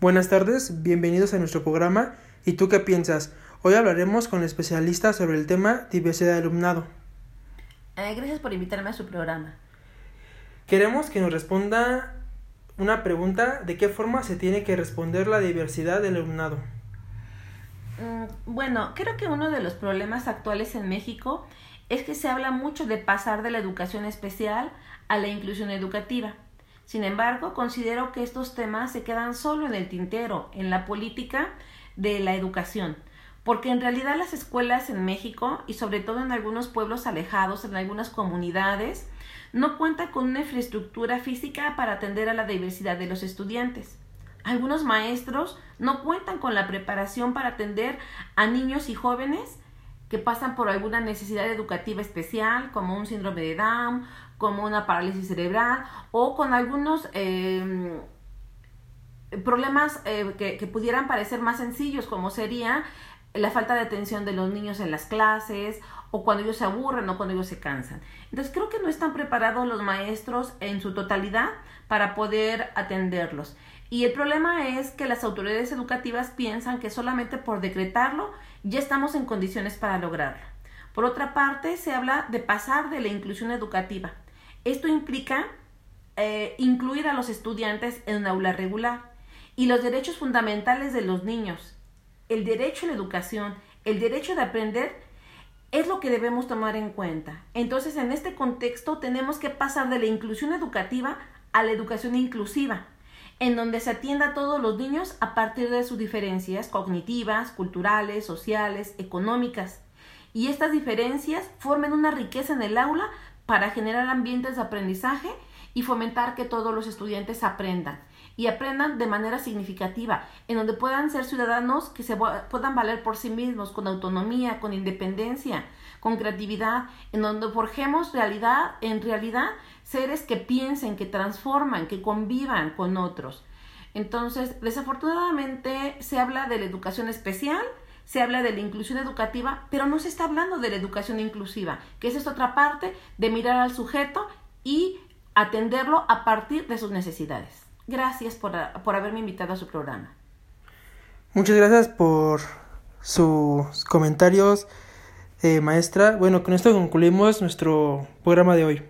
Buenas tardes, bienvenidos a nuestro programa. ¿Y tú qué piensas? Hoy hablaremos con especialistas sobre el tema diversidad de alumnado. Eh, gracias por invitarme a su programa. Queremos que nos responda una pregunta de qué forma se tiene que responder la diversidad del alumnado. Mm, bueno, creo que uno de los problemas actuales en México es que se habla mucho de pasar de la educación especial a la inclusión educativa. Sin embargo, considero que estos temas se quedan solo en el tintero, en la política de la educación, porque en realidad las escuelas en México y sobre todo en algunos pueblos alejados, en algunas comunidades, no cuentan con una infraestructura física para atender a la diversidad de los estudiantes. Algunos maestros no cuentan con la preparación para atender a niños y jóvenes que pasan por alguna necesidad educativa especial, como un síndrome de Down, como una parálisis cerebral o con algunos em, problemas eh, que, que, pudieran parecer más sencillos, como sería la falta de atención de los niños en las clases o cuando ellos se aburren o cuando ellos se cansan. Entonces creo que no están preparados los maestros en su totalidad para poder atenderlos. Y el problema es que las autoridades educativas piensan que solamente por decretarlo ya estamos en condiciones para lograrlo. Por otra parte, se habla de pasar de la inclusión educativa. Esto implica eh, incluir a los estudiantes en un aula regular y los derechos fundamentales de los niños, el derecho a la educación, el derecho de aprender, es lo que debemos tomar en cuenta. Entonces, en este contexto, tenemos que pasar de la inclusión educativa a la educación inclusiva, en donde se atienda a todos los niños a partir de sus diferencias cognitivas, culturales, sociales, económicas. Y estas diferencias formen una riqueza en el aula para generar ambientes de aprendizaje y fomentar que todos los estudiantes aprendan y aprendan de manera significativa, en donde puedan ser ciudadanos que se puedan valer por sí mismos, con autonomía, con independencia, con creatividad, en donde forjemos realidad, en realidad, seres que piensen, que transforman, que convivan con otros. Entonces, desafortunadamente se habla de la educación especial, se habla de la inclusión educativa, pero no se está hablando de la educación inclusiva, que es esta otra parte de mirar al sujeto y atenderlo a partir de sus necesidades. Gracias por, por haberme invitado a su programa. Muchas gracias por sus comentarios, eh, maestra. Bueno, con esto concluimos nuestro programa de hoy.